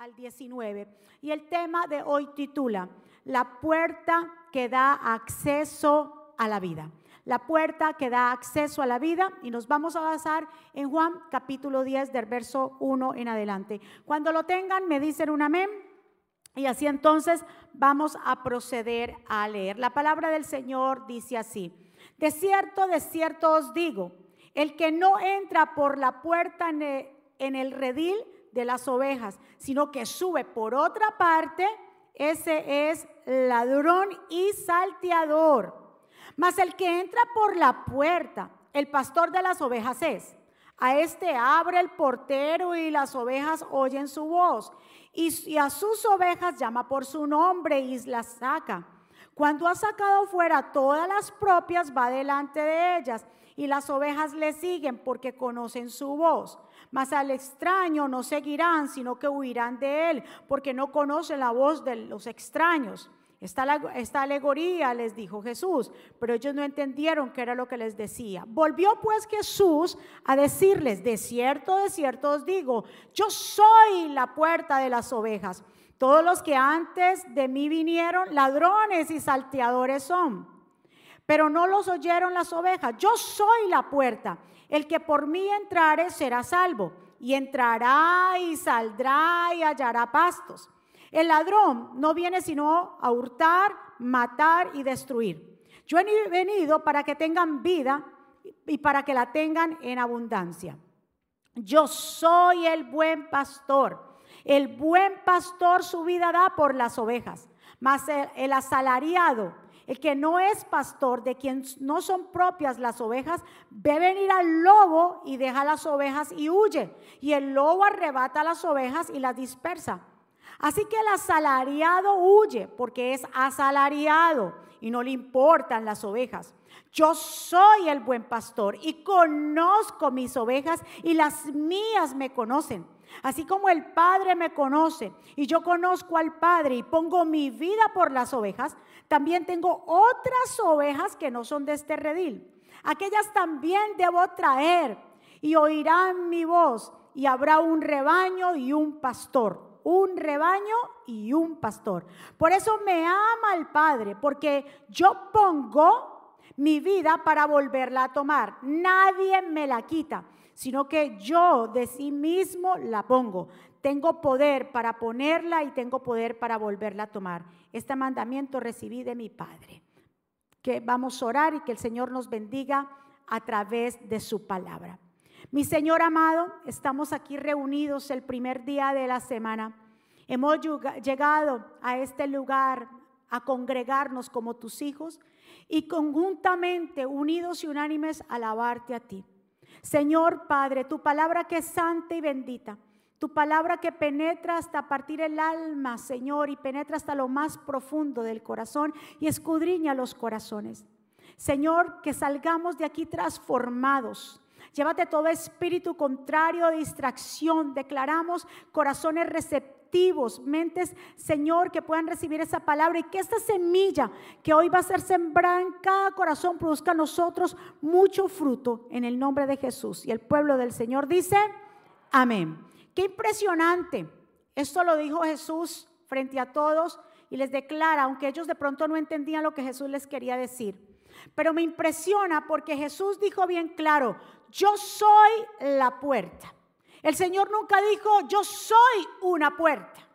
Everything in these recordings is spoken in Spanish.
al 19. Y el tema de hoy titula, La puerta que da acceso a la vida. La puerta que da acceso a la vida. Y nos vamos a basar en Juan capítulo 10 del verso 1 en adelante. Cuando lo tengan, me dicen un amén. Y así entonces vamos a proceder a leer. La palabra del Señor dice así. De cierto, de cierto os digo, el que no entra por la puerta en el, redil de las ovejas, sino que sube por otra parte, ese es ladrón y salteador. Mas el que entra por la puerta, el pastor de las ovejas es. A este abre el portero y las ovejas oyen su voz. Y, a sus ovejas llama por su nombre y las saca. Cuando ha sacado fuera todas las propias, va delante de ellas y las ovejas le siguen porque conocen su voz. Mas al extraño no seguirán, sino que huirán de él, porque no conocen la voz de los extraños. Esta, esta, alegoría les dijo Jesús, pero ellos no entendieron qué era lo que les decía. Volvió pues Jesús a decirles, de cierto, de cierto os digo, yo soy la puerta de las ovejas. Todos los que antes de mí vinieron, ladrones y salteadores son pero no los oyeron las ovejas. Yo soy la puerta. El que por mí entrare será salvo, y entrará y saldrá y hallará pastos. El ladrón no viene sino a hurtar, matar y destruir. Yo he venido para que tengan vida y para que la tengan en abundancia. Yo soy el buen pastor. El buen pastor su vida da por las ovejas, mas el, asalariado el que no es pastor, de quien no son propias las ovejas, ve venir al lobo y deja las ovejas y huye. Y el lobo arrebata las ovejas y las dispersa. Así que el asalariado huye porque es asalariado y no le importan las ovejas. Yo soy el buen pastor y conozco mis ovejas y las mías me conocen. Así como el Padre me conoce y yo conozco al Padre y pongo mi vida por las ovejas, también tengo otras ovejas que no son de este redil. Aquellas también debo traer y oirán mi voz y habrá un rebaño y un pastor. Un rebaño y un pastor. Por eso me ama el Padre, porque yo pongo mi vida para volverla a tomar. Nadie me la quita, sino que yo de sí mismo la pongo. Tengo poder para ponerla y tengo poder para volverla a tomar. Este mandamiento recibí de mi Padre. Que vamos a orar y que el Señor nos bendiga a través de su palabra. Mi Señor amado, estamos aquí reunidos el primer día de la semana. Hemos llegado a este lugar a congregarnos como tus hijos y conjuntamente, unidos y unánimes, alabarte a ti. Señor Padre, tu palabra que es santa y bendita tu palabra que penetra hasta partir el alma, Señor, y penetra hasta lo más profundo del corazón y escudriña los corazones. Señor, que salgamos de aquí transformados. Llévate todo espíritu contrario de distracción. Declaramos corazones receptivos, mentes, Señor, que puedan recibir esa palabra y que esta semilla que hoy va a ser sembrada en cada corazón produzca a nosotros mucho fruto en el nombre de Jesús. Y el pueblo del Señor dice, amén. Qué impresionante. Esto lo dijo Jesús frente a todos y les declara, aunque ellos de pronto no entendían lo que Jesús les quería decir. Pero me impresiona porque Jesús dijo bien claro, yo soy la puerta. El Señor nunca dijo, yo soy una puerta.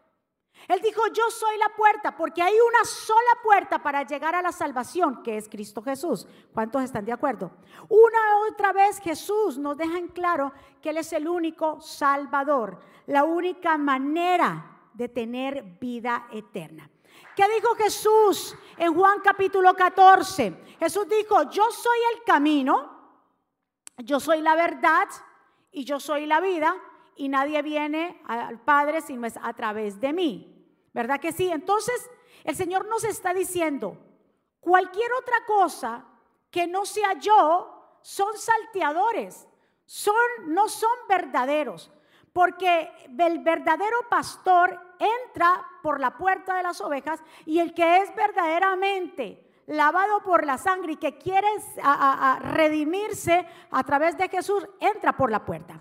Él dijo, yo soy la puerta, porque hay una sola puerta para llegar a la salvación, que es Cristo Jesús. ¿Cuántos están de acuerdo? Una otra vez Jesús nos deja en claro que Él es el único Salvador, la única manera de tener vida eterna. ¿Qué dijo Jesús en Juan capítulo 14? Jesús dijo, yo soy el camino, yo soy la verdad y yo soy la vida y nadie viene al Padre sino es a través de mí. ¿Verdad que sí? Entonces, el Señor nos está diciendo, cualquier otra cosa que no sea yo, son salteadores, son, no son verdaderos, porque el verdadero pastor entra por la puerta de las ovejas y el que es verdaderamente lavado por la sangre y que quiere redimirse a través de Jesús, entra por la puerta.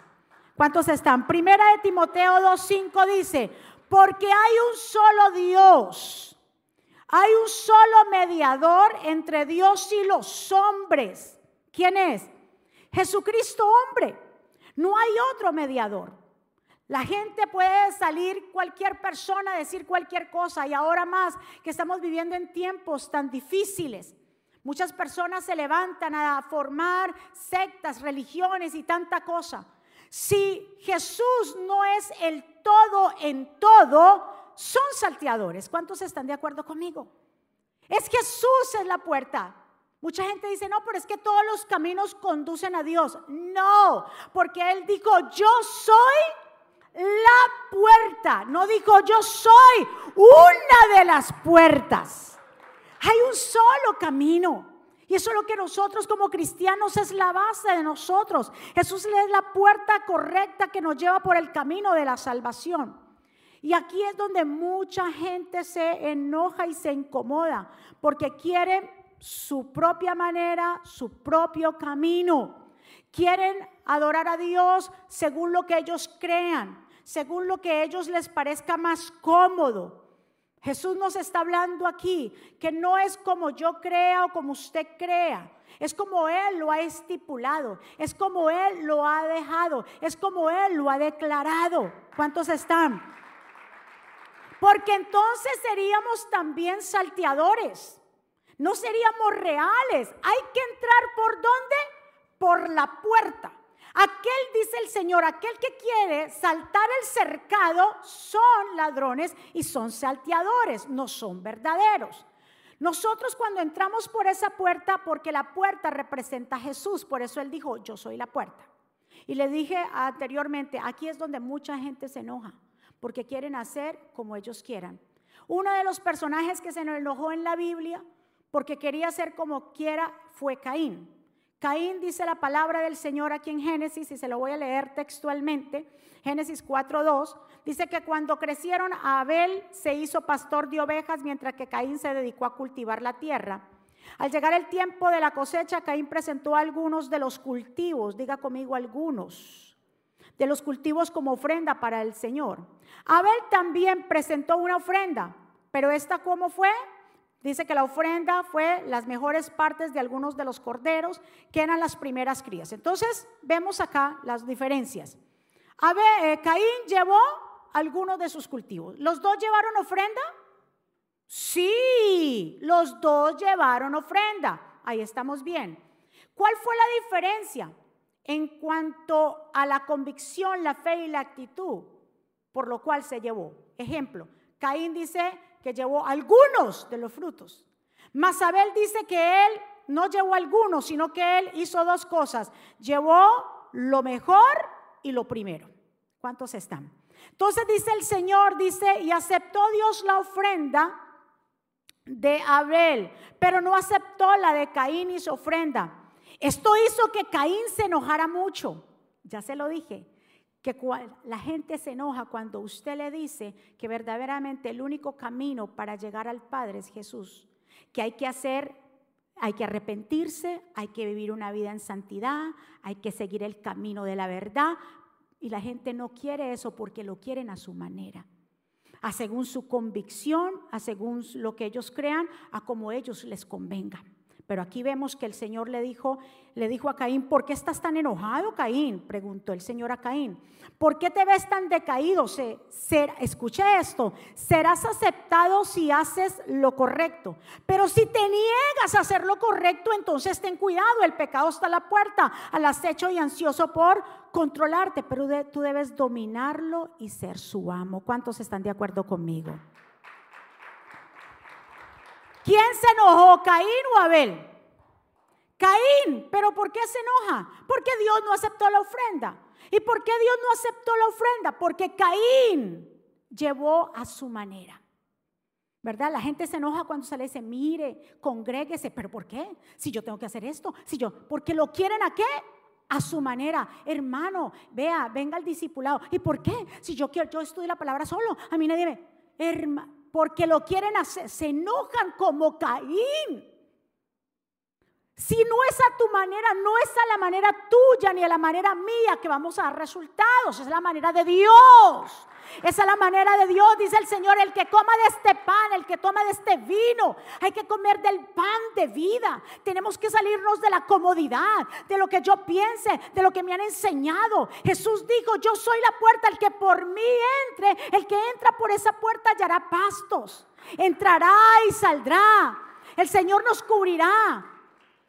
¿Cuántos están? Primera de Timoteo 2.5 dice, Porque hay un solo Dios. Hay un solo mediador entre Dios y los hombres. ¿Quién es? Jesucristo hombre. No hay otro mediador. La gente puede salir, cualquier persona, decir cualquier cosa y ahora más que estamos viviendo en tiempos tan difíciles. Muchas personas se levantan a formar sectas, religiones y tanta cosa. Si Jesús no es el todo en todo, son salteadores. ¿Cuántos están de acuerdo conmigo? Es Jesús es la puerta. Mucha gente dice, no, pero es que todos los caminos conducen a Dios. No, porque Él dijo, yo soy la puerta. No dijo, yo soy una de las puertas. Hay un solo camino. Y eso es lo que nosotros como cristianos es la base de nosotros. Jesús es la puerta correcta que nos lleva por el camino de la salvación. Y aquí es donde mucha gente se enoja y se incomoda porque quiere su propia manera, su propio camino. Quieren adorar a Dios según lo que ellos crean, según lo que a ellos les parezca más cómodo. Jesús nos está hablando aquí que no es como yo crea o como usted crea. Es como Él lo ha estipulado, es como Él lo ha dejado, es como Él lo ha declarado. ¿Cuántos están? Porque entonces seríamos también salteadores. No seríamos reales. Hay que entrar por dónde? Por la puerta. Aquel, dice el Señor, aquel que quiere saltar el cercado son ladrones y son salteadores, no son verdaderos. Nosotros cuando entramos por esa puerta, porque la puerta representa a Jesús, por eso Él dijo, yo soy la puerta. Y le dije anteriormente, aquí es donde mucha gente se enoja, porque quieren hacer como ellos quieran. Uno de los personajes que se enojó en la Biblia porque quería ser como quiera, fue Caín. Caín dice la palabra del Señor aquí en Génesis, y se lo voy a leer textualmente, Génesis 4.2, dice que cuando crecieron, Abel se hizo pastor de ovejas, mientras que Caín se dedicó a cultivar la tierra. Al llegar el tiempo de la cosecha, Caín presentó algunos de los cultivos, diga conmigo algunos, de los cultivos como ofrenda para el Señor. Abel también presentó una ofrenda, pero esta cómo fue? Dice que la ofrenda fue las mejores partes de algunos de los corderos, que eran las primeras crías. Entonces, vemos acá las diferencias. A ver, eh, Caín llevó algunos de sus cultivos. ¿Los dos llevaron ofrenda? Sí, los dos llevaron ofrenda. Ahí estamos bien. ¿Cuál fue la diferencia en cuanto a la convicción, la fe y la actitud por lo cual se llevó? Ejemplo, Caín dice, que llevó algunos de los frutos. Mas Abel dice que él no llevó algunos, sino que él hizo dos cosas. Llevó lo mejor y lo primero. ¿Cuántos están? Entonces dice el Señor, dice, y aceptó Dios la ofrenda de Abel, pero no aceptó la de Caín y su ofrenda. Esto hizo que Caín se enojara mucho. Ya se lo dije que la gente se enoja cuando usted le dice que verdaderamente el único camino para llegar al Padre es Jesús, que hay que hacer, hay que arrepentirse, hay que vivir una vida en santidad, hay que seguir el camino de la verdad, y la gente no quiere eso porque lo quieren a su manera, a según su convicción, a según lo que ellos crean, a como ellos les convenga. Pero aquí vemos que el Señor le dijo, le dijo a Caín, ¿por qué estás tan enojado, Caín? Preguntó el Señor a Caín. ¿Por qué te ves tan decaído? Se, escuche esto, serás aceptado si haces lo correcto. Pero si te niegas a hacer lo correcto, entonces ten cuidado, el pecado está a la puerta, al acecho y ansioso por controlarte, pero tú debes dominarlo y ser su amo. ¿Cuántos están de acuerdo conmigo? ¿Quién se enojó, Caín o Abel? Caín, pero ¿por qué se enoja? Porque Dios no aceptó la ofrenda. ¿Y por qué Dios no aceptó la ofrenda? Porque Caín llevó a su manera. ¿Verdad? La gente se enoja cuando se le dice, mire, congréguese, pero ¿por qué? Si yo tengo que hacer esto, si yo, porque lo quieren a qué? A su manera, hermano, vea, venga el discipulado. ¿Y por qué? Si yo quiero, yo estudio la palabra solo, a mí nadie me, hermano, porque lo quieren hacer, se enojan como Caín. Si no es a tu manera, no es a la manera tuya ni a la manera mía que vamos a dar resultados, es la manera de Dios. Esa es la manera de Dios, dice el Señor, el que coma de este pan, el que toma de este vino, hay que comer del pan de vida. Tenemos que salirnos de la comodidad, de lo que yo piense, de lo que me han enseñado. Jesús dijo, yo soy la puerta, el que por mí entre, el que entra por esa puerta hallará pastos, entrará y saldrá. El Señor nos cubrirá.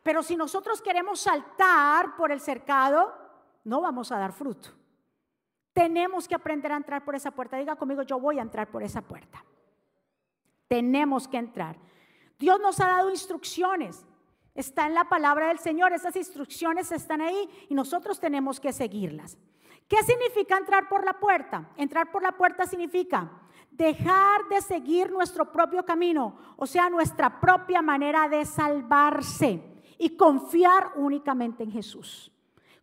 Pero si nosotros queremos saltar por el cercado, no vamos a dar fruto. Tenemos que aprender a entrar por esa puerta. Diga conmigo, yo voy a entrar por esa puerta. Tenemos que entrar. Dios nos ha dado instrucciones. Está en la palabra del Señor. Esas instrucciones están ahí y nosotros tenemos que seguirlas. ¿Qué significa entrar por la puerta? Entrar por la puerta significa dejar de seguir nuestro propio camino, o sea, nuestra propia manera de salvarse y confiar únicamente en Jesús.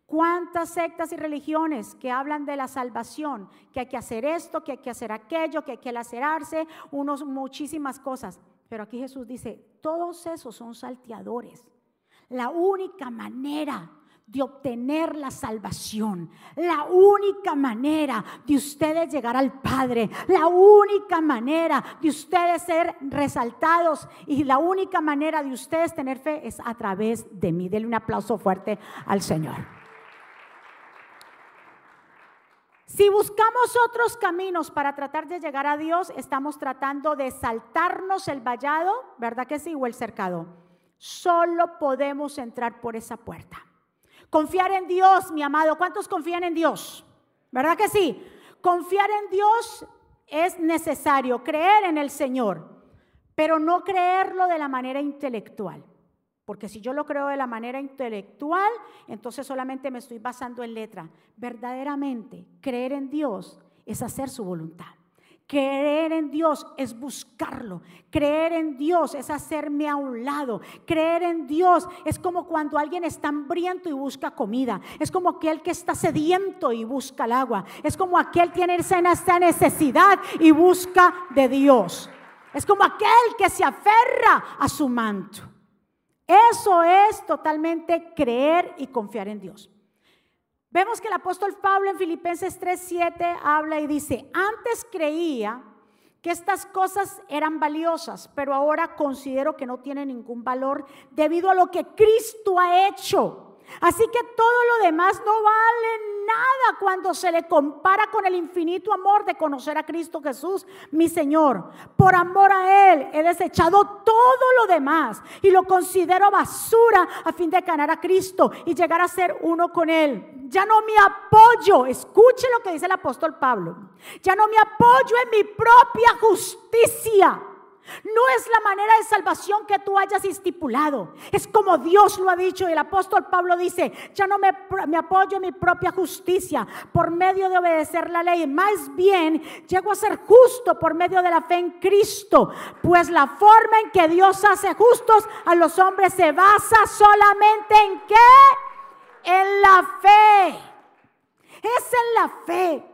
¿Cuántas sectas y religiones que hablan de la salvación, que hay que hacer esto, que hay que hacer aquello, que hay que lacerarse, unos muchísimas cosas? Pero aquí Jesús dice, todos esos son salteadores. La única manera de obtener la salvación. La única manera de ustedes llegar al Padre, la única manera de ustedes ser resaltados y la única manera de ustedes tener fe es a través de mí. Denle un aplauso fuerte al Señor. Si buscamos otros caminos para tratar de llegar a Dios, estamos tratando de saltarnos el vallado, ¿verdad que sí? O el cercado. Solo podemos entrar por esa puerta. Confiar en Dios, mi amado. ¿Cuántos confían en Dios? ¿Verdad que sí? Confiar en Dios es necesario, creer en el Señor, pero no creerlo de la manera intelectual. Porque si yo lo creo de la manera intelectual, entonces solamente me estoy basando en letra. Verdaderamente, creer en Dios es hacer su voluntad. Creer en Dios es buscarlo. Creer en Dios es hacerme a un lado. Creer en Dios es como cuando alguien está hambriento y busca comida. Es como aquel que está sediento y busca el agua. Es como aquel que tiene esa necesidad y busca de Dios. Es como aquel que se aferra a su manto. Eso es totalmente creer y confiar en Dios. Vemos que el apóstol Pablo en Filipenses 3:7 habla y dice, antes creía que estas cosas eran valiosas, pero ahora considero que no tienen ningún valor debido a lo que Cristo ha hecho. Así que todo lo demás no vale nada cuando se le compara con el infinito amor de conocer a Cristo Jesús, mi Señor. Por amor a Él he desechado todo lo demás y lo considero basura a fin de ganar a Cristo y llegar a ser uno con Él. Ya no me apoyo, escuche lo que dice el apóstol Pablo, ya no me apoyo en mi propia justicia no es la manera de salvación que tú hayas estipulado. Es como Dios lo ha dicho. Y el apóstol Pablo dice, ya no me, apoyo en mi propia justicia por medio de obedecer la ley. Más bien, llego a ser justo por medio de la fe en Cristo. Pues la forma en que Dios hace justos a los hombres se basa solamente en qué? En la fe. Es en la fe.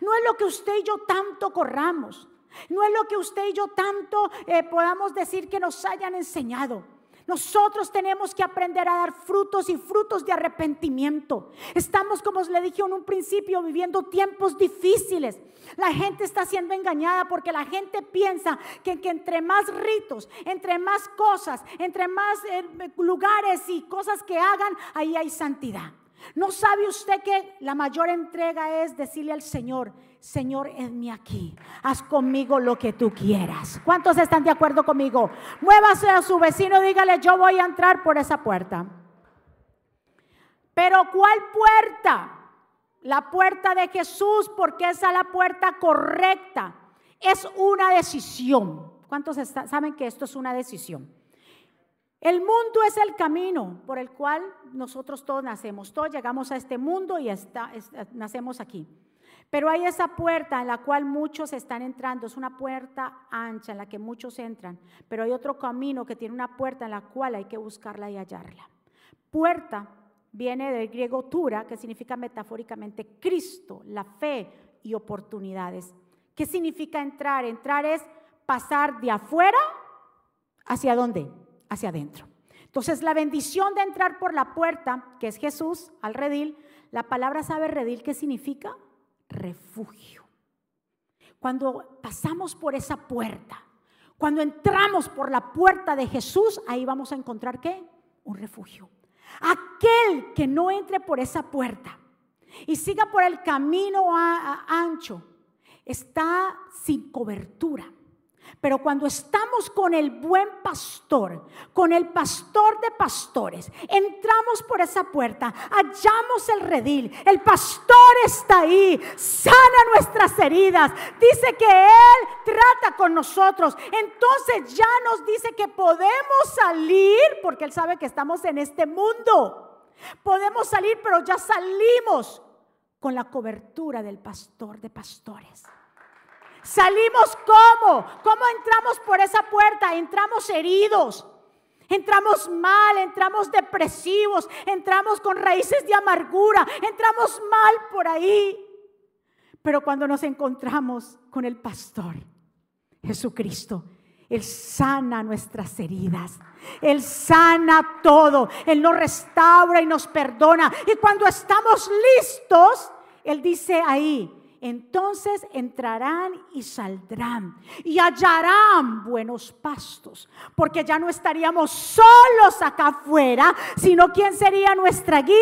No es lo que usted y yo tanto corramos. No es lo que usted y yo tanto eh, podamos decir que nos hayan enseñado. Nosotros tenemos que aprender a dar frutos y frutos de arrepentimiento. Estamos, como le dije en un principio, viviendo tiempos difíciles. La gente está siendo engañada porque la gente piensa que, entre más ritos, entre más cosas, entre más eh, lugares y cosas que hagan, ahí hay santidad. ¿No sabe usted que la mayor entrega es decirle al Señor, Señor, mi aquí, haz conmigo lo que tú quieras? ¿Cuántos están de acuerdo conmigo? Muévase a su vecino, dígale, yo voy a entrar por esa puerta. Pero ¿cuál puerta? La puerta de Jesús, porque esa es la puerta correcta. Es una decisión. ¿Cuántos saben que esto es una decisión? El mundo es el camino por el cual nosotros todos nacemos. Todos llegamos a este mundo y nacemos aquí. Pero hay esa puerta en la cual muchos están entrando. Es una puerta ancha en la que muchos entran. Pero hay otro camino que tiene una puerta en la cual hay que buscarla y hallarla. Puerta viene del griego tura, que significa metafóricamente Cristo, la fe y oportunidades. ¿Qué significa entrar? Entrar es pasar de afuera hacia dónde? hacia adentro. Entonces, la bendición de entrar por la puerta, que es Jesús, al redil, la palabra sabe redil, ¿qué significa? Refugio. Cuando pasamos por esa puerta, cuando entramos por la puerta de Jesús, ahí vamos a encontrar qué? Un refugio. Aquel que no entre por esa puerta y siga por el camino ancho, está sin cobertura. Pero cuando estamos con el buen pastor, con el pastor de pastores, entramos por esa puerta, hallamos el redil, el pastor está ahí, sana nuestras heridas, dice que Él trata con nosotros. Entonces ya nos dice que podemos salir, porque Él sabe que estamos en este mundo. Podemos salir, pero ya salimos con la cobertura del pastor de pastores. Salimos como, ¿cómo entramos por esa puerta? Entramos heridos. Entramos mal, entramos depresivos, entramos con raíces de amargura, entramos mal por ahí. Pero cuando nos encontramos con el pastor, Jesucristo, Él sana nuestras heridas. Él sana todo. Él nos restaura y nos perdona. Y cuando estamos listos, Él dice ahí, entonces entrarán y saldrán y hallarán buenos pastos, porque ya no estaríamos solos acá afuera, sino quién sería nuestra guía?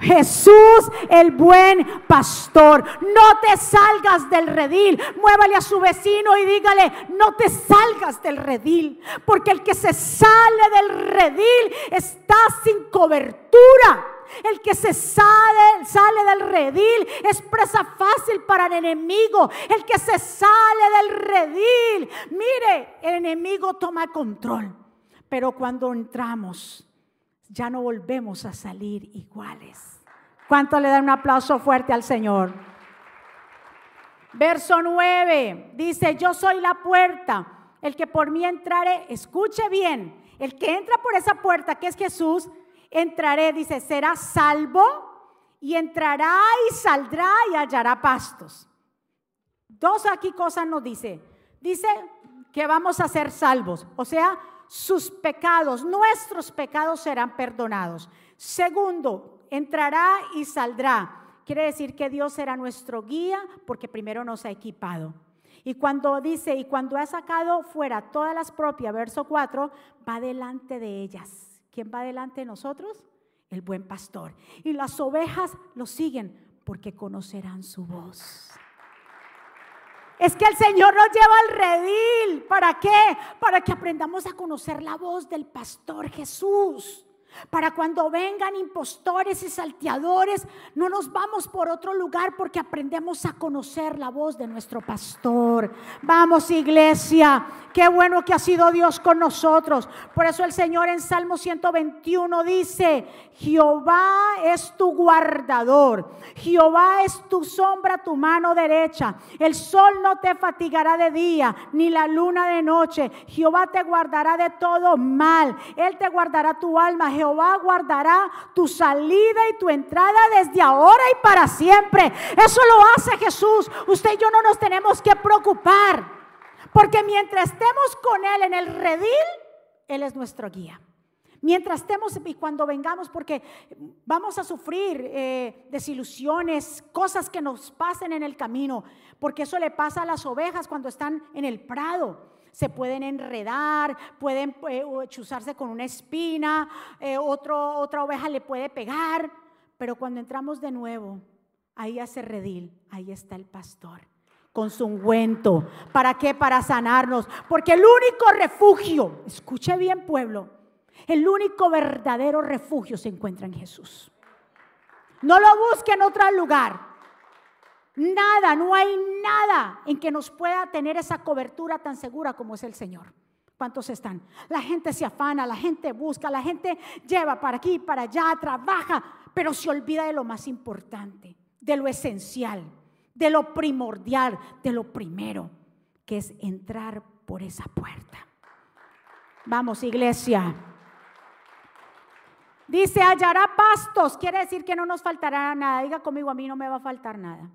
Jesús, el buen pastor. No te salgas del redil, muévale a su vecino y dígale, no te salgas del redil, porque el que se sale del redil está sin cobertura. El que se sale, sale del redil es presa fácil para el enemigo. El que se sale del redil, mire, el enemigo toma control. Pero cuando entramos, ya no volvemos a salir iguales. ¿Cuánto le dan un aplauso fuerte al Señor? Verso 9 dice, yo soy la puerta, el que por mí entrare, escuche bien, el que entra por esa puerta que es Jesús, entraré, dice, será salvo y entrará y saldrá y hallará pastos. Dos aquí cosas nos dice. Dice que vamos a ser salvos, o sea, sus pecados, nuestros pecados serán perdonados. Segundo, entrará y saldrá. Quiere decir que Dios será nuestro guía porque primero nos ha equipado. Y cuando dice, y cuando ha sacado fuera todas las propias, verso 4, va delante de ellas ¿Quién va delante de nosotros? El buen pastor. Y las ovejas lo siguen porque conocerán su voz. Es que el Señor nos lleva al redil. ¿Para qué? Para que aprendamos a conocer la voz del pastor Jesús. Para cuando vengan impostores y salteadores, no nos vamos por otro lugar porque aprendemos a conocer la voz de nuestro pastor. Vamos iglesia, qué bueno que ha sido Dios con nosotros. Por eso el Señor en Salmo 121 dice, Jehová es tu guardador, Jehová es tu sombra, tu mano derecha. El sol no te fatigará de día, ni la luna de noche. Jehová te guardará de todo mal. Él te guardará tu alma. Guardará tu salida y tu entrada desde ahora y para siempre. Eso lo hace Jesús. Usted y yo no nos tenemos que preocupar. Porque mientras estemos con Él en el redil, Él es nuestro guía. Mientras estemos y cuando vengamos, porque vamos a sufrir eh, desilusiones, cosas que nos pasen en el camino, porque eso le pasa a las ovejas cuando están en el prado. Se pueden enredar, pueden eh, chuzarse con una espina, eh, otra oveja le puede pegar, pero cuando entramos de nuevo, ahí hace redil, ahí está el pastor con su ungüento. ¿Para qué? Para sanarnos. Porque el único refugio, escuche bien pueblo, el único verdadero refugio se encuentra en Jesús. No lo busque en otro lugar. Nada, no hay nada en que nos pueda tener esa cobertura tan segura como es el Señor. ¿Cuántos están? La gente se afana, la gente busca, la gente lleva para aquí, para allá, trabaja, pero se olvida de lo más importante, de lo esencial, de lo primordial, de lo primero, que es entrar por esa puerta. Vamos, iglesia. Dice, hallará pastos. Quiere decir que no nos faltará nada. Diga conmigo, a mí no me va a faltar nada.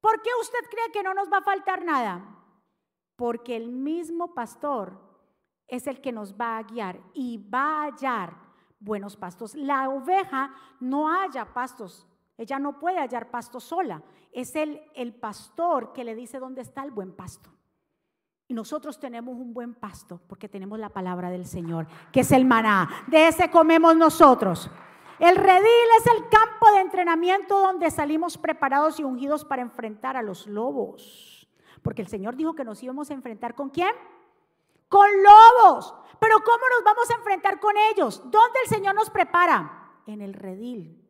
¿Por qué usted cree que no nos va a faltar nada? Porque el mismo pastor es el que nos va a guiar y va a hallar buenos pastos. La oveja no halla pastos, ella no puede hallar pasto sola. Es el, el pastor que le dice dónde está el buen pasto. Y nosotros tenemos un buen pasto porque tenemos la palabra del Señor, que es el maná. De ese comemos nosotros. El redil es el campo de entrenamiento donde salimos preparados y ungidos para enfrentar a los lobos. Porque el Señor dijo que nos íbamos a enfrentar con quién? Con lobos. Pero ¿cómo nos vamos a enfrentar con ellos? ¿Dónde el Señor nos prepara? En el redil,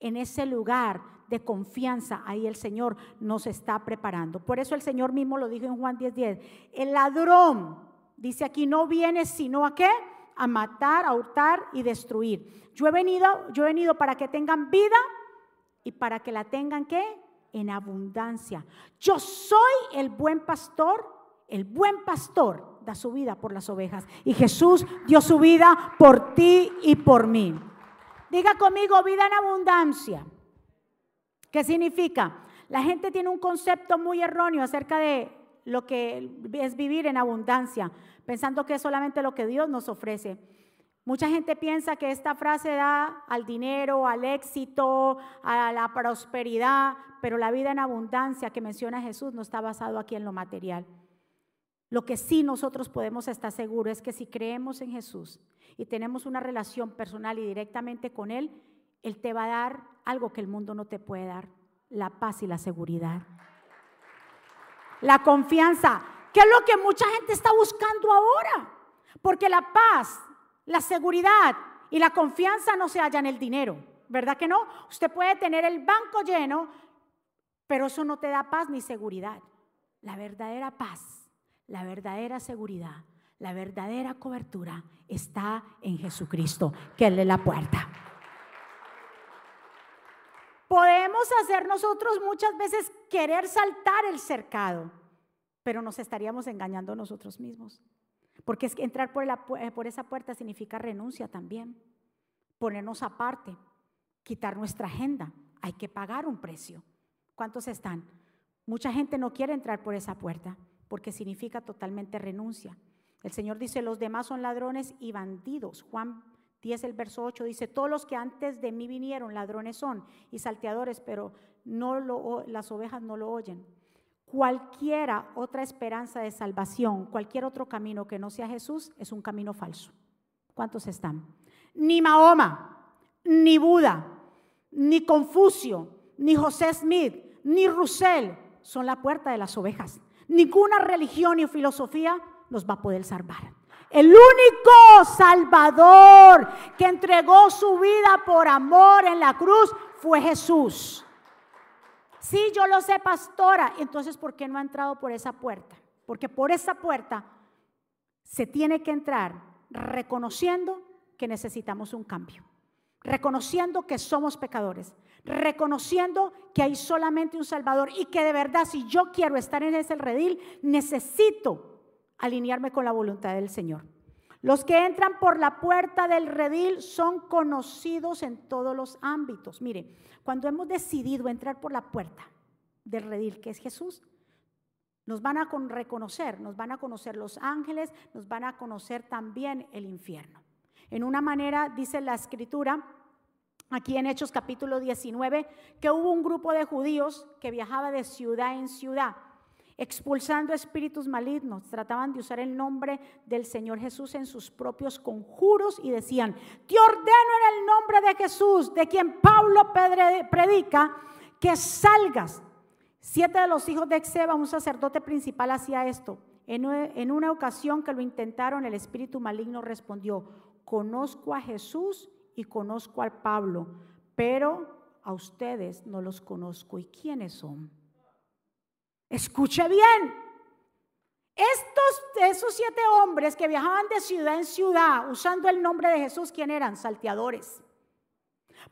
en ese lugar de confianza, ahí el Señor nos está preparando. Por eso el Señor mismo lo dijo en Juan 10:10. El ladrón, dice aquí, no viene sino a qué? A matar, a hurtar y destruir. Yo he venido, yo he venido para que tengan vida y para que la tengan qué? En abundancia. Yo soy el buen pastor, el buen pastor da su vida por las ovejas y Jesús dio su vida por ti y por mí. Diga conmigo vida en abundancia. ¿Qué significa? La gente tiene un concepto muy erróneo acerca de lo que es vivir en abundancia, pensando que es solamente lo que Dios nos ofrece. Mucha gente piensa que esta frase da al dinero, al éxito, a la prosperidad, pero la vida en abundancia que menciona Jesús no está basado aquí en lo material. Lo que sí nosotros podemos estar seguros es que si creemos en Jesús y tenemos una relación personal y directamente con Él, Él te va a dar algo que el mundo no te puede dar, la paz y la seguridad. La confianza, que es lo que mucha gente está buscando ahora, porque la paz, la seguridad y la confianza no se hallan en el dinero, ¿verdad que no? Usted puede tener el banco lleno, pero eso no te da paz ni seguridad. La verdadera paz, la verdadera seguridad, la verdadera cobertura está en Jesucristo, que es la puerta. Podemos hacer nosotros muchas veces querer saltar el cercado, pero nos estaríamos engañando nosotros mismos. Porque es que entrar por, por esa puerta significa renuncia también, ponernos aparte, quitar nuestra agenda. Hay que pagar un precio. ¿Cuántos están? Mucha gente no quiere entrar por esa puerta porque significa totalmente renuncia. El Señor dice, los demás son ladrones y bandidos. Juan 10, el verso 8 dice, todos los que antes de mí vinieron ladrones son y salteadores, pero no lo, las ovejas no lo oyen. Cualquiera otra esperanza de salvación, cualquier otro camino que no sea Jesús, es un camino falso. ¿Cuántos están? Ni Mahoma, ni Buda, ni Confucio, ni José Smith, ni Russell son la puerta de las ovejas. Ninguna religión ni filosofía nos va a poder salvar. El único Salvador que entregó su vida por amor en la cruz fue Jesús. Sí, yo lo sé, pastora. Entonces, ¿por qué no ha entrado por esa puerta? Porque por esa puerta se tiene que entrar reconociendo que necesitamos un cambio, reconociendo que somos pecadores, reconociendo que hay solamente un Salvador y que de verdad si yo quiero estar en ese redil, necesito alinearme con la voluntad del Señor. Los que entran por la puerta del redil son conocidos en todos los ámbitos. Mire, cuando hemos decidido entrar por la puerta del redil, que es Jesús, nos van a reconocer, nos van a conocer los ángeles, nos van a conocer también el infierno. En una manera, dice la escritura, aquí en Hechos capítulo 19, que hubo un grupo de judíos que viajaba de ciudad en ciudad expulsando espíritus malignos. Trataban de usar el nombre del Señor Jesús en sus propios conjuros y decían, te ordeno en el nombre de Jesús, de quien Pablo predica, que salgas. Siete de los hijos de Exeba, un sacerdote principal, hacía esto. En una ocasión que lo intentaron, el espíritu maligno respondió, conozco a Jesús y conozco al Pablo, pero a ustedes no los conozco. ¿Y quiénes son? Escuche bien. Estos, esos siete hombres que viajaban de ciudad en ciudad usando el nombre de Jesús, ¿quién eran? Salteadores.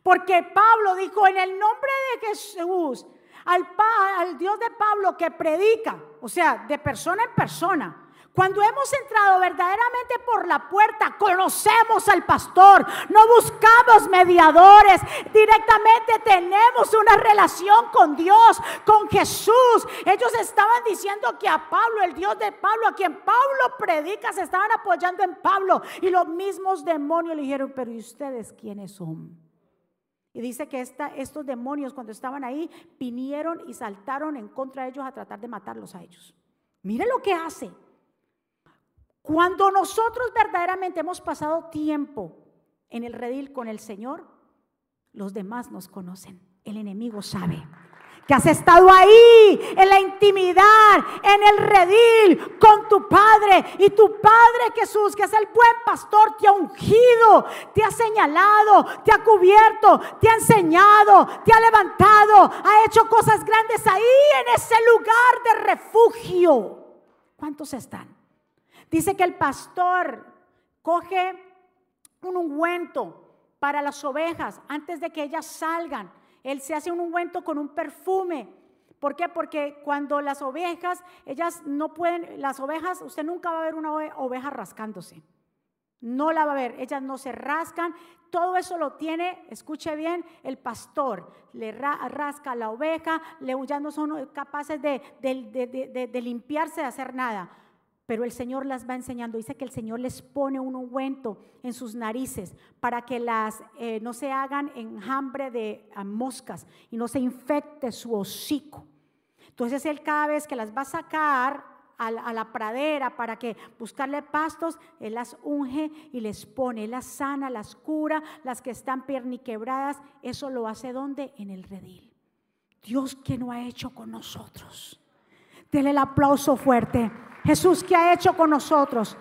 Porque Pablo dijo en el nombre de Jesús, al, al Dios de Pablo que predica, o sea, de persona en persona, Cuando hemos entrado verdaderamente por la puerta, conocemos al pastor, no buscamos mediadores, directamente tenemos una relación con Dios, con Jesús. Ellos estaban diciendo que a Pablo, el Dios de Pablo, a quien Pablo predica, se estaban apoyando en Pablo. Y los mismos demonios le dijeron, pero ¿y ustedes quiénes son? Y dice que estos demonios cuando estaban ahí vinieron y saltaron en contra de ellos a tratar de matarlos a ellos. Mire lo que hace. Cuando nosotros verdaderamente hemos pasado tiempo en el redil con el Señor, los demás nos conocen. El enemigo sabe que has estado ahí en la intimidad, en el redil con tu Padre. Y tu Padre Jesús, que es el buen pastor, te ha ungido, te ha señalado, te ha cubierto, te ha enseñado, te ha levantado, ha hecho cosas grandes ahí en ese lugar de refugio. ¿Cuántos están? Dice que el pastor coge un ungüento para las ovejas antes de que ellas salgan. Él se hace un ungüento con un perfume. ¿Por qué? Porque cuando las ovejas, ellas no pueden, las ovejas, usted nunca va a ver una oveja rascándose. No la va a ver, ellas no se rascan. Todo eso lo tiene, escuche bien, el pastor. Le rasca la oveja, le, ya no son capaces de, de limpiarse, de hacer nada pero el Señor las va enseñando. Dice que el Señor les pone un ungüento en sus narices para que las eh, no se hagan enjambre de moscas y no se infecte su hocico. Entonces Él cada vez que las va a sacar a la, pradera para que buscarle pastos, Él las unge y les pone, Él las sana, las cura, las que están pierniquebradas, eso lo hace donde? En el redil. Dios que no ha hecho con nosotros. Dele el aplauso fuerte. Jesús, ¿qué ha hecho con nosotros?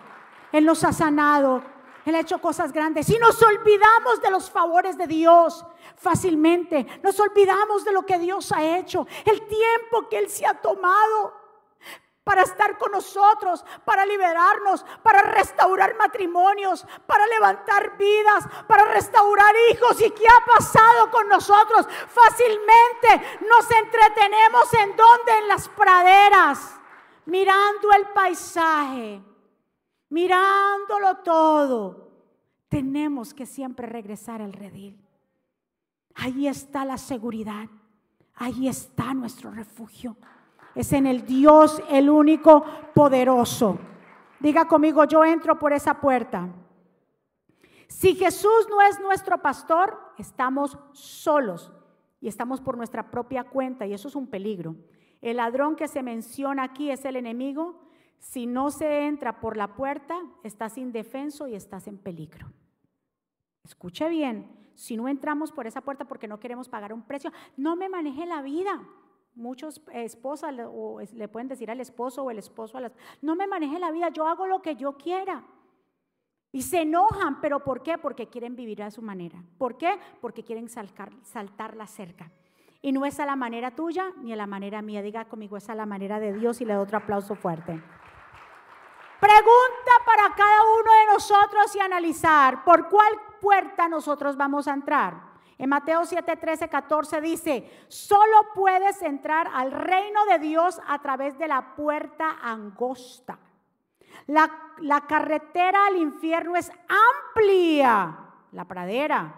Él nos ha sanado, Él ha hecho cosas grandes. Y nos olvidamos de los favores de Dios fácilmente. Nos olvidamos de lo que Dios ha hecho, el tiempo que Él se ha tomado para estar con nosotros, para liberarnos, para restaurar matrimonios, para levantar vidas, para restaurar hijos. ¿Y qué ha pasado con nosotros? Fácilmente nos entretenemos en donde? En las praderas mirando el paisaje, mirándolo todo, tenemos que siempre regresar al redil. Ahí está la seguridad, ahí está nuestro refugio. Es en el Dios, el único poderoso. Diga conmigo, yo entro por esa puerta. Si Jesús no es nuestro pastor, estamos solos y estamos por nuestra propia cuenta y eso es un peligro. El ladrón que se menciona aquí es el enemigo. Si no se entra por la puerta, estás indefenso y estás en peligro. Escuche bien, si no entramos por esa puerta porque no queremos pagar un precio, no me maneje la vida. Muchos esposas le pueden decir al esposo o el esposo a las, no me maneje la vida, yo hago lo que yo quiera. Y se enojan, pero ¿por qué? Porque quieren vivir a su manera. ¿Por qué? Porque quieren saltar, saltar la cerca. Y no es a la manera tuya ni a la manera mía. Diga conmigo, es a la manera de Dios y le doy otro aplauso fuerte. Pregunta para cada uno de nosotros y analizar por cuál puerta nosotros vamos a entrar. En Mateo 7, 13, 14 dice, solo puedes entrar al reino de Dios a través de la puerta angosta. La, la carretera al infierno es amplia, la pradera,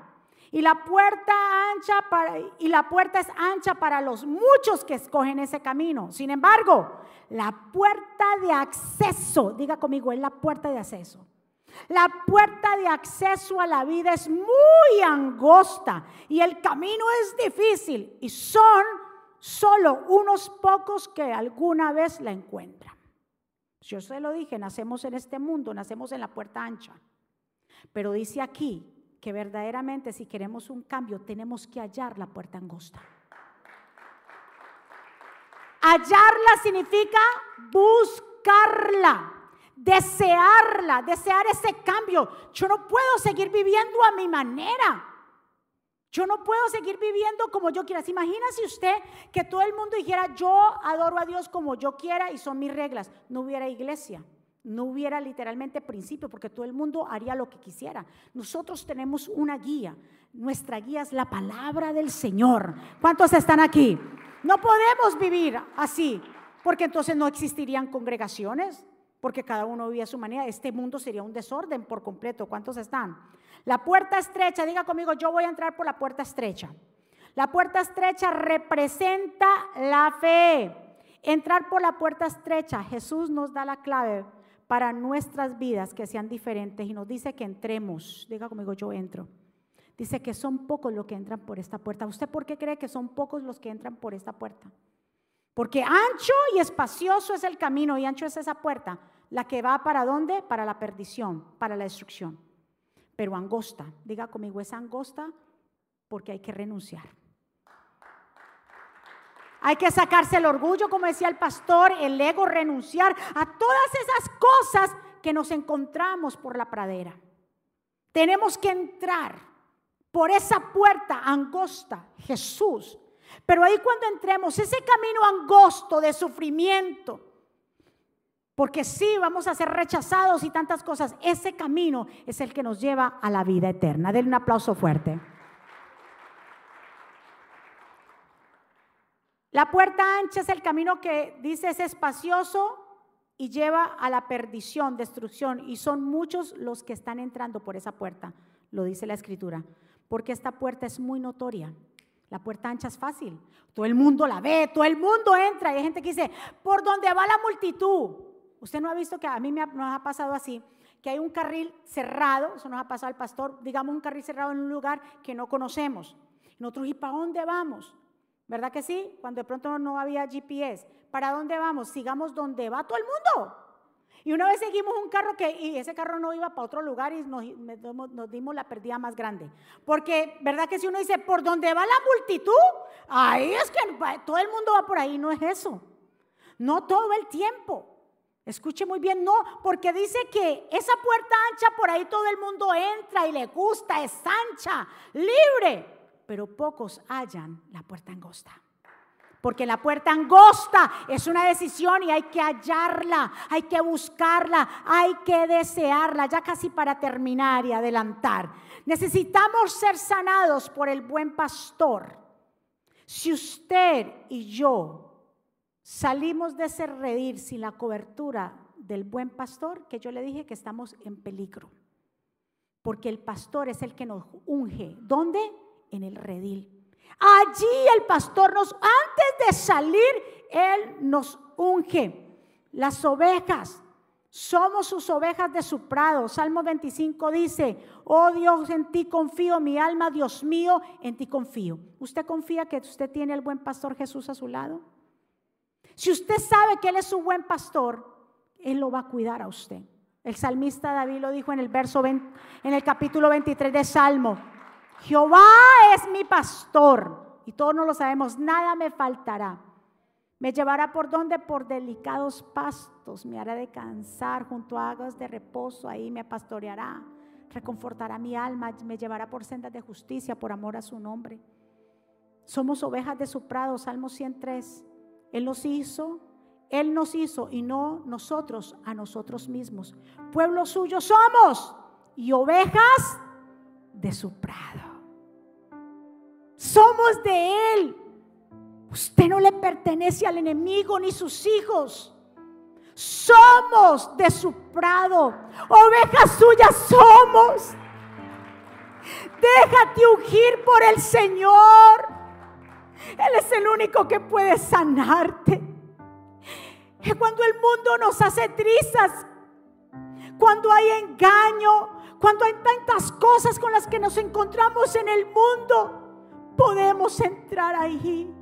y la puerta ancha para, y la puerta es ancha para los muchos que escogen ese camino. Sin embargo, la puerta de acceso, diga conmigo, es la puerta de acceso. La puerta de acceso a la vida es muy angosta y el camino es difícil y son solo unos pocos que alguna vez la encuentran. Yo se lo dije, nacemos en este mundo, nacemos en la puerta ancha. Pero dice aquí que verdaderamente si queremos un cambio tenemos que hallar la puerta angosta. Hallarla significa buscarla, desearla, desear ese cambio. Yo no puedo seguir viviendo a mi manera. Yo no puedo seguir viviendo como yo quiera. ¿Se imagina si usted que todo el mundo dijera yo adoro a Dios como yo quiera y son mis reglas? No hubiera iglesia. No hubiera literalmente principio porque todo el mundo haría lo que quisiera. Nosotros tenemos una guía. Nuestra guía es la palabra del Señor. ¿Cuántos están aquí? No podemos vivir así porque entonces no existirían congregaciones. Porque cada uno vivía a su manera. Este mundo sería un desorden por completo. ¿Cuántos están? La puerta estrecha, diga conmigo, yo voy a entrar por la puerta estrecha. La puerta estrecha representa la fe. Entrar por la puerta estrecha, Jesús nos da la clave para nuestras vidas que sean diferentes y nos dice que entremos. Diga conmigo, yo entro. Dice que son pocos los que entran por esta puerta. ¿Usted por qué cree que son pocos los que entran por esta puerta? Porque ancho y espacioso es el camino y ancho es esa puerta, la que va para dónde? Para la perdición, para la destrucción. Pero angosta, diga conmigo, es angosta porque hay que renunciar. Hay que sacarse el orgullo, como decía el pastor, el ego, renunciar a todas esas cosas que nos encontramos por la pradera. Tenemos que entrar por esa puerta angosta, Jesús. Pero ahí cuando entremos, ese camino angosto de sufrimiento, porque sí, vamos a ser rechazados y tantas cosas, ese camino es el que nos lleva a la vida eterna. Denle un aplauso fuerte. La puerta ancha es el camino que dice es espacioso y lleva a la perdición, destrucción. Y son muchos los que están entrando por esa puerta, lo dice la escritura, porque esta puerta es muy notoria. La puerta ancha es fácil, todo el mundo la ve, todo el mundo entra y hay gente que dice, por donde va la multitud. Usted no ha visto que a mí me nos ha pasado así, que hay un carril cerrado, eso nos ha pasado al pastor, digamos un carril cerrado en un lugar que no conocemos. Nosotros, ¿y para dónde vamos? ¿Verdad que sí? Cuando de pronto no había GPS. ¿Para dónde vamos? Sigamos donde va todo el mundo. Y una vez seguimos un carro que, y ese carro no iba para otro lugar y nos, nos, dimos la pérdida más grande. Porque, ¿verdad que si uno dice, por dónde va la multitud? Ahí es que todo el mundo va por ahí, no es eso. No todo el tiempo. Escuche muy bien, no, porque dice que esa puerta ancha por ahí todo el mundo entra y le gusta, es ancha, libre pero pocos hallan la puerta angosta. Porque la puerta angosta es una decisión y hay que hallarla, hay que buscarla, hay que desearla, ya casi para terminar y adelantar. Necesitamos ser sanados por el buen pastor. Si usted y yo salimos de ese redir sin la cobertura del buen pastor, que yo le dije que estamos en peligro. Porque el pastor es el que nos unge. ¿Dónde? en el redil. Allí el pastor nos, antes de salir, Él nos unge. Las ovejas, somos sus ovejas de su prado. Salmo 25 dice, oh Dios, en ti confío, mi alma, Dios mío, en ti confío. ¿Usted confía que usted tiene el buen pastor Jesús a su lado? Si usted sabe que Él es su buen pastor, Él lo va a cuidar a usted. El salmista David lo dijo en el verso en el capítulo 23 de Salmo. Jehová es mi pastor. Y todos no lo sabemos, nada me faltará. Me llevará por donde? Por delicados pastos. Me hará descansar junto a aguas de reposo. Ahí me pastoreará. Reconfortará mi alma. Me llevará por sendas de justicia por amor a su nombre. Somos ovejas de su prado. Salmo 103. Él nos hizo. Él nos hizo y no nosotros a nosotros mismos. Pueblo suyo somos y ovejas de su prado. Somos de Él. Usted no le pertenece al enemigo ni sus hijos. Somos de su prado. Ovejas suyas somos. Déjate ungir por el Señor. Él es el único que puede sanarte. Que cuando el mundo nos hace trizas, cuando hay engaño, cuando hay tantas cosas con las que nos encontramos en el mundo, podemos entrar ahí.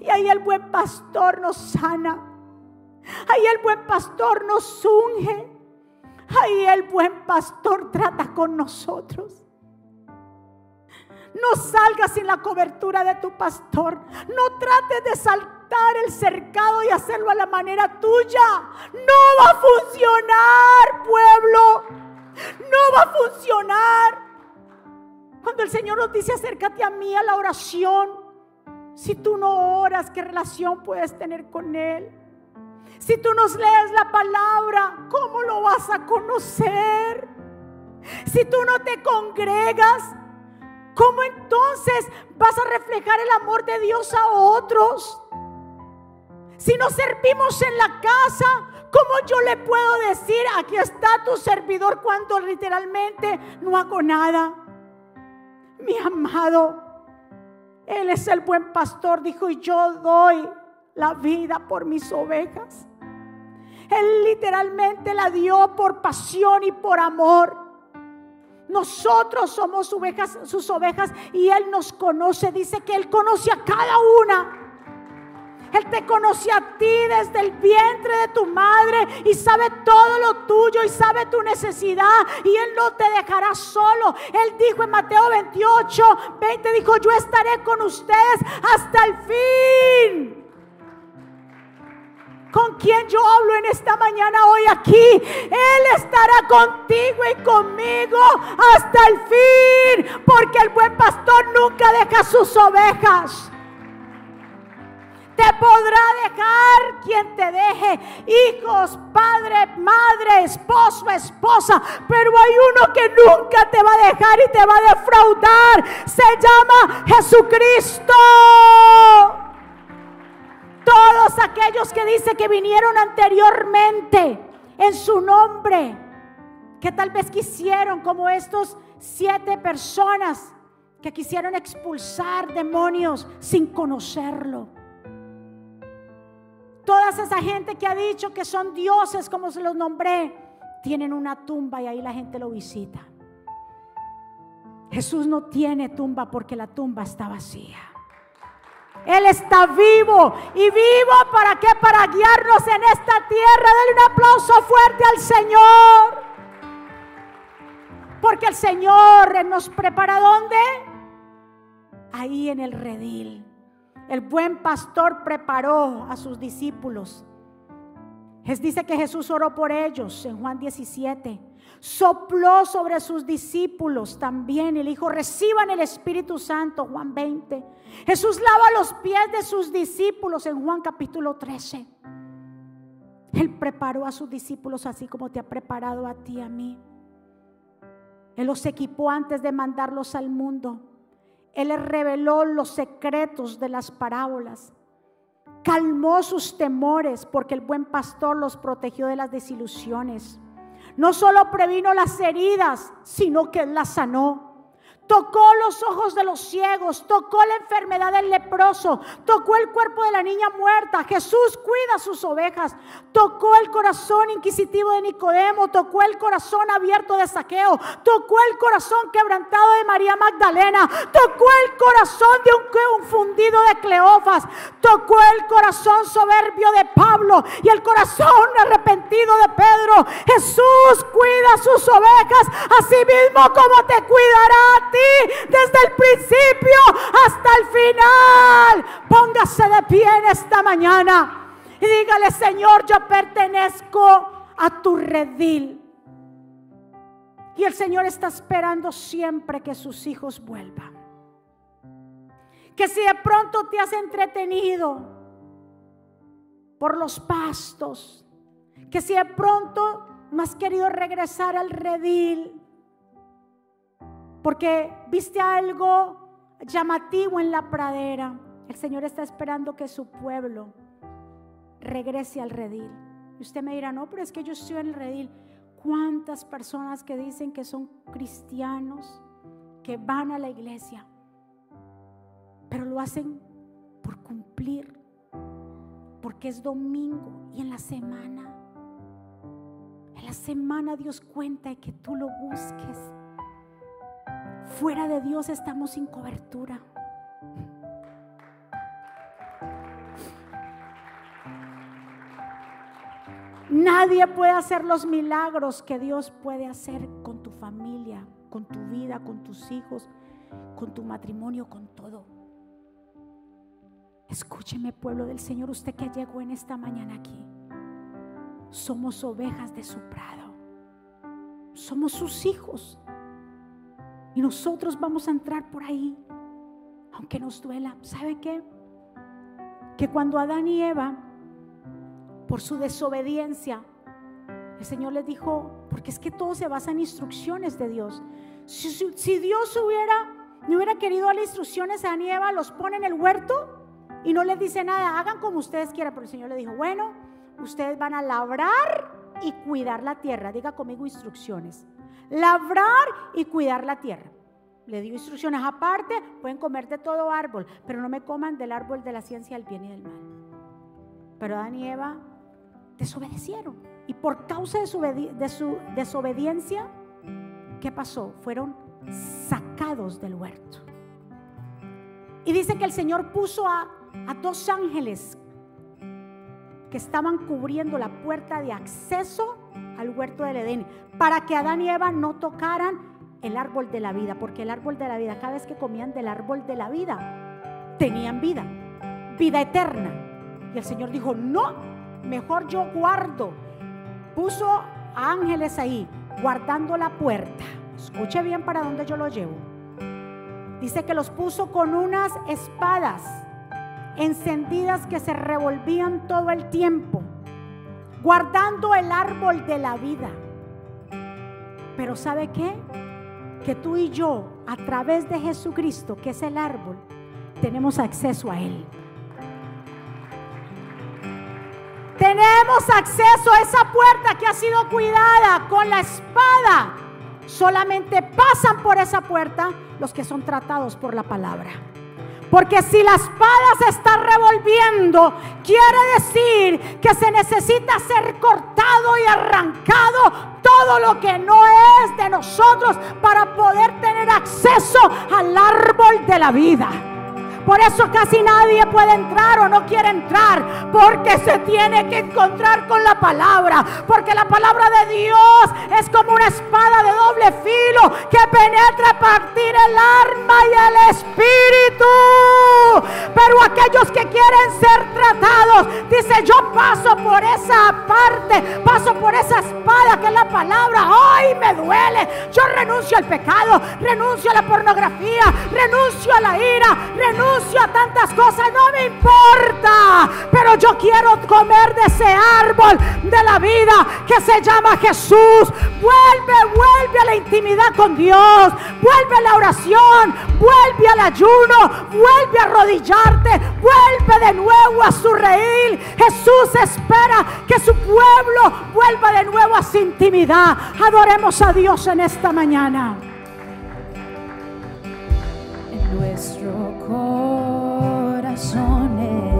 Y ahí el buen pastor nos sana. Ahí el buen pastor nos unge. Ahí el buen pastor trata con nosotros. No salgas sin la cobertura de tu pastor. No trates de saltar el cercado y hacerlo a la manera tuya. No va a funcionar, pueblo. No va a funcionar. Cuando el Señor nos dice acércate a mí a la oración, si tú no oras, ¿qué relación puedes tener con Él? Si tú nos lees la palabra, ¿cómo lo vas a conocer? Si tú no te congregas, ¿cómo entonces vas a reflejar el amor de Dios a otros? Si nos servimos en la casa, ¿Cómo yo le puedo decir, aquí está tu servidor cuando literalmente no hago nada? Mi amado, Él es el buen pastor, dijo, y yo doy la vida por mis ovejas. Él literalmente la dio por pasión y por amor. Nosotros somos ovejas, sus ovejas y Él nos conoce. Dice que Él conoce a cada una. Él te conoce a ti desde el vientre de tu madre y sabe todo lo tuyo y sabe tu necesidad y Él no te dejará solo. Él dijo en Mateo 28, 20, dijo, yo estaré con ustedes hasta el fin. ¿Con quien yo hablo en esta mañana hoy aquí? Él estará contigo y conmigo hasta el fin, porque el buen pastor nunca deja sus ovejas. Te podrá dejar quien te deje, hijos, padre, madre, esposo, esposa, pero hay uno que nunca te va a dejar y te va a defraudar. Se llama Jesucristo. Todos aquellos que dice que vinieron anteriormente en su nombre, que tal vez quisieron, como estos siete personas que quisieron expulsar demonios sin conocerlo. Toda esa gente que ha dicho que son dioses, como se los nombré, tienen una tumba y ahí la gente lo visita. Jesús no tiene tumba porque la tumba está vacía. Él está vivo y vivo para qué? Para guiarnos en esta tierra. Denle un aplauso fuerte al Señor. Porque el Señor nos prepara dónde? Ahí en el redil. El buen pastor preparó a sus discípulos. Dice que Jesús oró por ellos en Juan 17. Sopló sobre sus discípulos también y le dijo, reciban el Espíritu Santo, Juan 20. Jesús lava los pies de sus discípulos en Juan capítulo 13. Él preparó a sus discípulos así como te ha preparado a ti, a mí. Él los equipó antes de mandarlos al mundo. Él reveló los secretos de las parábolas. Calmó sus temores porque el buen pastor los protegió de las desilusiones. No solo previno las heridas, sino que las sanó tocó los ojos de los ciegos, tocó la enfermedad del leproso, tocó el cuerpo de la niña muerta. Jesús cuida sus ovejas, tocó el corazón inquisitivo de Nicodemo, tocó el corazón abierto de Saqueo, tocó el corazón quebrantado de María Magdalena, tocó el corazón de un confundido de Cleofas, tocó el corazón soberbio de Pablo y el corazón arrepentido de Pedro. Jesús cuida sus ovejas, así mismo como te cuidará a ti desde el principio hasta el final. Póngase de pie en esta mañana y dígale, Señor, yo pertenezco a tu redil. Y el Señor está esperando siempre que sus hijos vuelvan. Que si de pronto te has entretenido por los pastos, que si de pronto no has querido regresar al redil, porque viste algo llamativo en la pradera. El Señor está esperando que su pueblo regrese al redil. Y usted me dirá, no, pero es que yo estoy en el redil. ¿Cuántas personas que dicen que son cristianos, que van a la iglesia, pero lo hacen por cumplir, porque es domingo y en la semana, en la semana Dios cuenta que tú lo busques Fuera de Dios estamos sin cobertura. Nadie puede hacer los milagros que Dios puede hacer con tu familia, con tu vida, con tus hijos, con tu matrimonio, con todo. Escúcheme pueblo del Señor, usted que llegó en esta mañana aquí. Somos ovejas de su prado. Somos sus hijos. Y nosotros vamos a entrar por ahí, aunque nos duela. ¿Sabe qué? Que cuando Adán y Eva, por su desobediencia, el Señor les dijo, porque es que todo se basa en instrucciones de Dios. Si, Dios hubiera, no hubiera querido darle instrucciones a Adán y Eva, los pone en el huerto y no les dice nada, hagan como ustedes quieran. Pero el Señor le dijo, bueno, ustedes van a labrar y cuidar la tierra. Diga conmigo instrucciones. Labrar y cuidar la tierra. Le dio instrucciones aparte, pueden comer de todo árbol, pero no me coman del árbol de la ciencia del bien y del mal. Pero Adán y Eva desobedecieron. Y por causa de su, de su desobediencia, ¿qué pasó? Fueron sacados del huerto. Y dice que el Señor puso a dos ángeles que estaban cubriendo la puerta de acceso al huerto del Edén para que Adán y Eva no tocaran el árbol de la vida, porque el árbol de la vida, cada vez que comían del árbol de la vida, tenían vida, vida eterna. Y el Señor dijo, no, mejor yo guardo. Puso ángeles ahí, guardando la puerta. Escuche bien para dónde yo lo llevo. Dice que los puso con unas espadas encendidas que se revolvían todo el tiempo, guardando el árbol de la vida. Pero ¿sabe qué? que tú y yo, a través de Jesucristo, que es el árbol, tenemos acceso a Él. Tenemos acceso a esa puerta que ha sido cuidada con la espada. Solamente pasan por esa puerta los que son tratados por la palabra. Porque si la espada se está revolviendo, quiere decir que se necesita ser cortado y arrancado todo lo que no es de nosotros para poder tener acceso al árbol de la vida. Por eso casi nadie puede entrar o no quiere entrar. Porque se tiene que encontrar con la palabra. Porque la palabra de Dios es como una espada de doble filo que penetra a partir el alma y el espíritu. Pero aquellos que quieren ser tratados, dice yo paso por esa parte, paso por esa espada que es la palabra. Ay, me duele. Yo renuncio al pecado, renuncio a la pornografía, renuncio a la ira, renuncio a tantas cosas, no me importa. Pero yo quiero comer de ese árbol de la vida que se llama Jesús. Vuelve, vuelve a la intimidad con Dios. Vuelve a la oración. Vuelve al ayuno. Vuelve a arrodillarte. Vuelve de nuevo a su reír. Jesús espera que su pueblo vuelva de nuevo a su intimidad. Adoremos a Dios en esta mañana. Nuestro corazones insaciable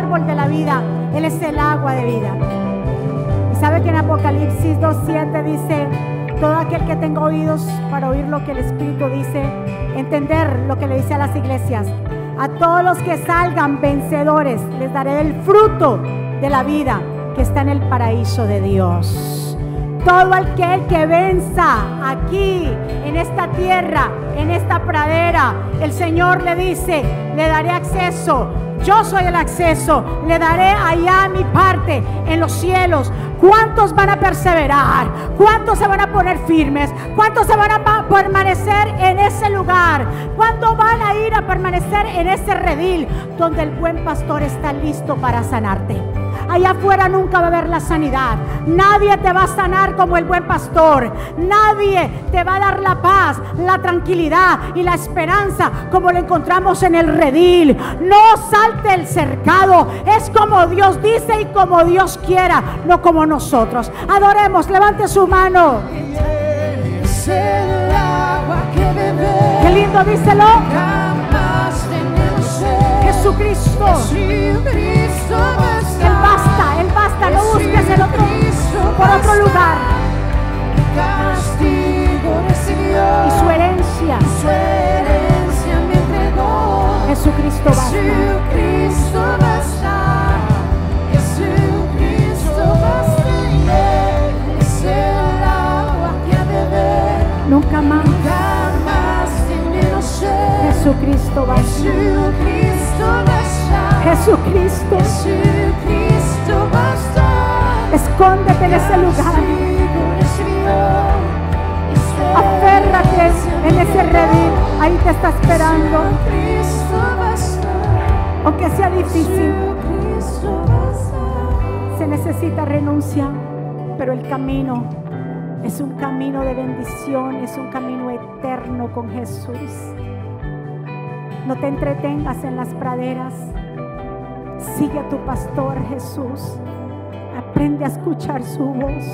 árbol de la vida, Él es el agua de vida. Y sabe que en Apocalipsis 2.7 dice, todo aquel que tenga oídos para oír lo que el Espíritu dice, entender lo que le dice a las iglesias. A todos los que salgan vencedores les daré el fruto de la vida que está en el paraíso de Dios. Todo aquel que venza aquí, en esta tierra, en esta pradera, el Señor le dice, le daré acceso Yo soy el acceso. Le daré allá mi parte en los cielos. ¿Cuántos van a perseverar? ¿Cuántos se van a poner firmes? ¿Cuántos se van a permanecer en ese lugar? ¿Cuántos van a ir a permanecer en ese redil donde el buen pastor está listo para sanarte? Allá afuera nunca va a haber la sanidad. Nadie te va a sanar como el buen pastor. Nadie te va a dar la paz, la tranquilidad y la esperanza como lo encontramos en el redil. No salte el cercado. Es como Dios dice y como Dios quiera, no como nosotros. Adoremos, levante su mano. Qué lindo, díselo. Jesucristo. Jesucristo basta. Él basta. No busques el otro, por otro lugar. Y su herencia, Su herencia me entregó. Jesucristo basta. Jesucristo basta. Jesucristo basta. Es el agua que a beber. Nunca más. Jamás tendremos sed. Jesucristo basta. Jesucristo basta. Jesucristo. Escóndete en ese lugar. Aférrate en ese redil. Ahí te está esperando. Aunque sea difícil, se necesita renuncia. Pero el camino es un camino de bendición, es un camino eterno con Jesús. No te entretengas en las praderas. Sigue a tu pastor Jesús. Aprende a escuchar su voz.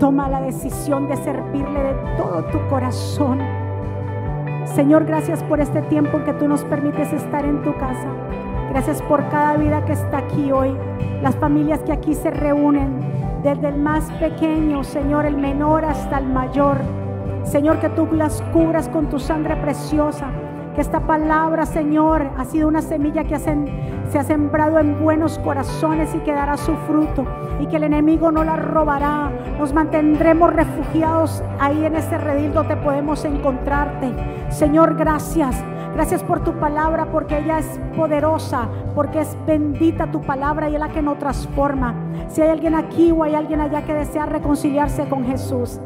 Toma la decisión de servirle de todo tu corazón. Señor, gracias por este tiempo que tú nos permites estar en tu casa. Gracias por cada vida que está aquí hoy. Las familias que aquí se reúnen, desde el más pequeño, Señor, el menor hasta el mayor. Señor, que tú las cubras con tu sangre preciosa. Que esta palabra, Señor, ha sido una semilla que se ha sembrado en buenos corazones y que dará su fruto. Y que el enemigo no la robará. Nos mantendremos refugiados ahí en ese redil donde podemos encontrarte. Señor, gracias. Gracias por tu palabra, porque ella es poderosa, porque es bendita tu palabra y es la que nos transforma. Si hay alguien aquí o hay alguien allá que desea reconciliarse con Jesús,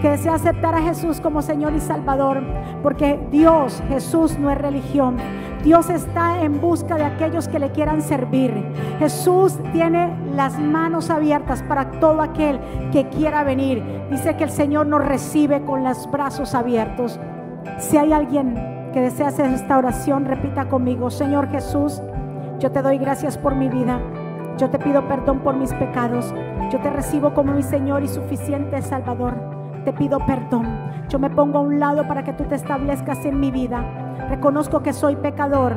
que desea aceptar a Jesús como Señor y Salvador, porque Dios, Jesús no es religión. Dios está en busca de aquellos que le quieran servir. Jesús tiene las manos abiertas para todo aquel que quiera venir. Dice que el Señor nos recibe con los brazos abiertos. Si hay alguien que desea hacer esta oración, repita conmigo, Señor Jesús, yo te doy gracias por mi vida. Yo te pido perdón por mis pecados. Yo te recibo como mi Señor y suficiente Salvador. Te pido perdón. Yo me pongo a un lado para que tú te establezcas en mi vida. Reconozco que soy pecador.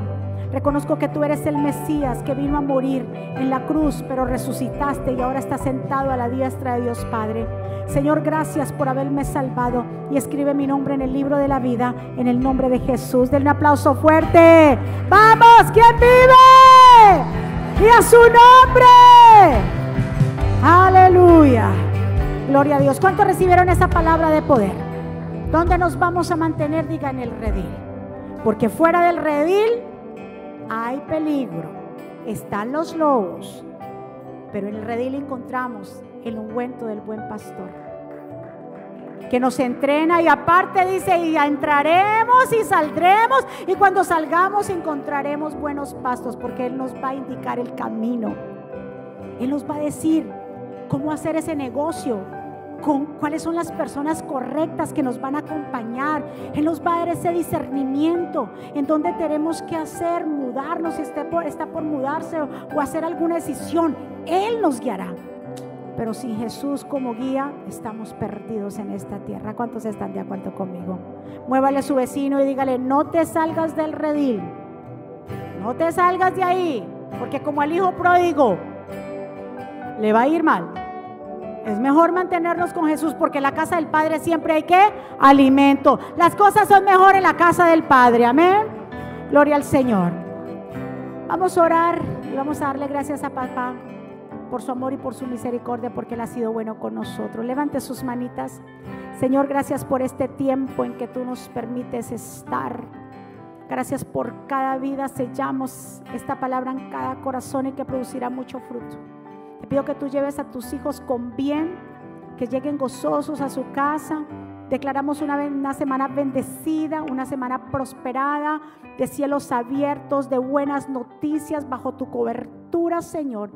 Reconozco que tú eres el Mesías que vino a morir en la cruz, pero resucitaste y ahora estás sentado a la diestra de Dios Padre. Señor, gracias por haberme salvado y escribe mi nombre en el libro de la vida en el nombre de Jesús. Denle un aplauso fuerte. Vamos, ¿quién vive? Y a su nombre. Aleluya. Gloria a Dios. ¿Cuántos recibieron esa palabra de poder? ¿Dónde nos vamos a mantener? Diga en el redil. Porque fuera del redil hay peligro. Están los lobos. Pero en el redil encontramos el ungüento del buen pastor. Que nos entrena y aparte dice, y entraremos y saldremos. Y cuando salgamos encontraremos buenos pastos porque Él nos va a indicar el camino. Él nos va a decir cómo hacer ese negocio, con cuáles son las personas correctas que nos van a acompañar. Él nos va a dar ese discernimiento en dónde tenemos que hacer, mudarnos, si está por, está por mudarse o, o hacer alguna decisión. Él nos guiará. Pero sin Jesús como guía, estamos perdidos en esta tierra. ¿Cuántos están de acuerdo conmigo? Muévale a su vecino y dígale, no te salgas del redil. No te salgas de ahí. Porque como el hijo pródigo, le va a ir mal. Es mejor mantenernos con Jesús porque en la casa del Padre siempre hay que alimento. Las cosas son mejor en la casa del Padre. Amén. Gloria al Señor. Vamos a orar y vamos a darle gracias a papá por su amor y por su misericordia porque Él ha sido bueno con nosotros. Levante sus manitas. Señor, gracias por este tiempo en que tú nos permites estar Gracias por cada vida. Sellamos esta palabra en cada corazón y que producirá mucho fruto. Pido que tú lleves a tus hijos con bien, que lleguen gozosos a su casa. Declaramos una semana bendecida, una semana prosperada, de cielos abiertos, de buenas noticias bajo tu cobertura, Señor.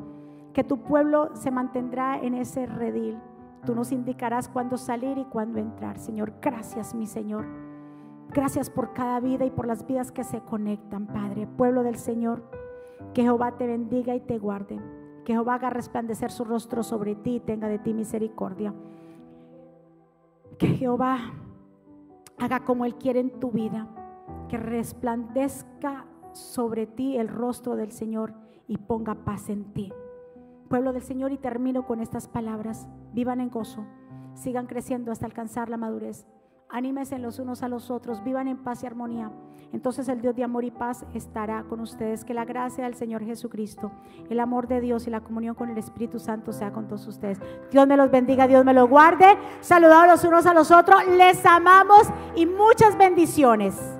Que tu pueblo se mantendrá en ese redil. Tú nos indicarás cuándo salir y cuándo entrar. Señor, gracias, mi Señor. Gracias por cada vida y por las vidas que se conectan, Padre. Pueblo del Señor, que Jehová te bendiga y te guarde. Que Jehová haga resplandecer su rostro sobre ti y tenga de ti misericordia. Que Jehová haga como Él quiere en tu vida. Que resplandezca sobre ti el rostro del Señor y ponga paz en ti. Pueblo del Señor, y termino con estas palabras. Vivan en gozo, sigan creciendo hasta alcanzar la madurez. Anímense los unos a los otros, vivan en paz y armonía. Entonces el Dios de amor y paz estará con ustedes. Que la gracia del Señor Jesucristo, el amor de Dios y la comunión con el Espíritu Santo sea con todos ustedes. Dios me los bendiga, Dios me los guarde. Saludados los unos a los otros. Les amamos y muchas bendiciones.